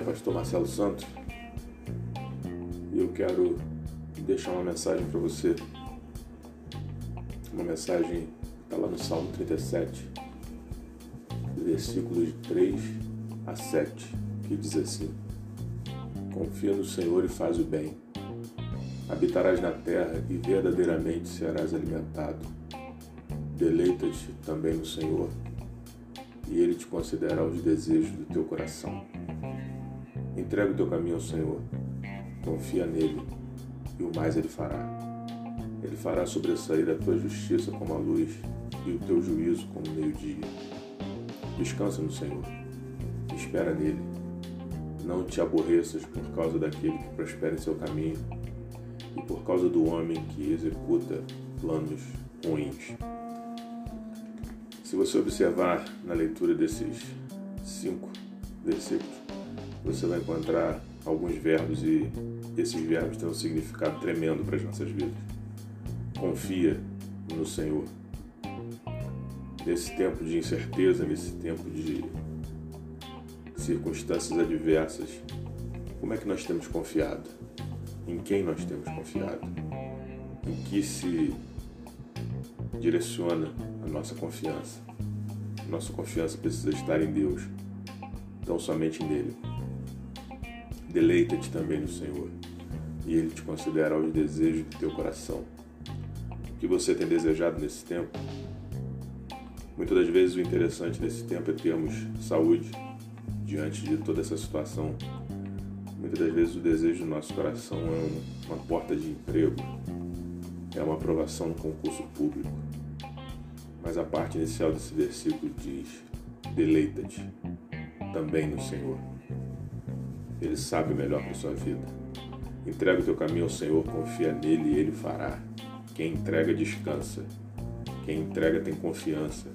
pastor Marcelo Santos e eu quero deixar uma mensagem para você. Uma mensagem está lá no Salmo 37, versículos de 3 a 7, que diz assim: Confia no Senhor e faz o bem. Habitarás na terra e verdadeiramente serás alimentado. Deleita-te também no Senhor, e Ele te concederá os desejos do teu coração. Entrega o teu caminho ao Senhor, confia nele, e o mais Ele fará. Ele fará sobressair a tua justiça como a luz e o teu juízo como meio-dia. Descansa no Senhor, espera nele. Não te aborreças por causa daquele que prospera em seu caminho e por causa do homem que executa planos ruins. Se você observar na leitura desses cinco versículos, você vai encontrar alguns verbos e esses verbos têm um significado tremendo para as nossas vidas. Confia no Senhor. Nesse tempo de incerteza, nesse tempo de circunstâncias adversas, como é que nós temos confiado? Em quem nós temos confiado? Em que se direciona nossa confiança? Nossa confiança precisa estar em Deus, tão somente nele. Deleita-te também no Senhor, e Ele te considerará os desejos do teu coração. O que você tem desejado nesse tempo? Muitas das vezes o interessante nesse tempo é termos saúde diante de toda essa situação. Muitas das vezes o desejo do nosso coração é uma porta de emprego, é uma aprovação no concurso público. Mas a parte inicial desse versículo diz: deleita-te também no Senhor. Ele sabe o melhor para a sua vida. Entrega o teu caminho ao Senhor, confia nele e ele fará. Quem entrega descansa. Quem entrega tem confiança.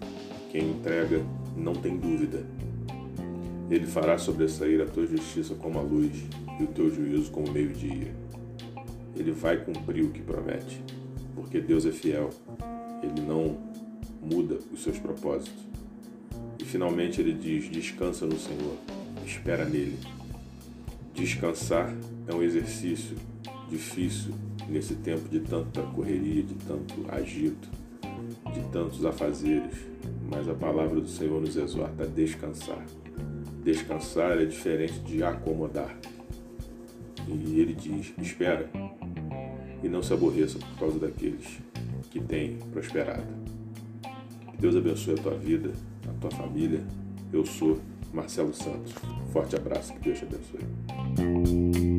Quem entrega não tem dúvida. Ele fará sobressair a tua justiça como a luz e o teu juízo como o meio-dia. Ele vai cumprir o que promete, porque Deus é fiel. Ele não muda os seus propósitos. E finalmente ele diz: descansa no Senhor, espera nele. Descansar é um exercício difícil nesse tempo de tanta correria, de tanto agito, de tantos afazeres, mas a palavra do Senhor nos exorta a descansar. Descansar é diferente de acomodar. E ele diz: espera e não se aborreça por causa daqueles que têm prosperado. Que Deus abençoe a tua vida, a tua família. Eu sou Marcelo Santos. Forte abraço, que Deus te abençoe.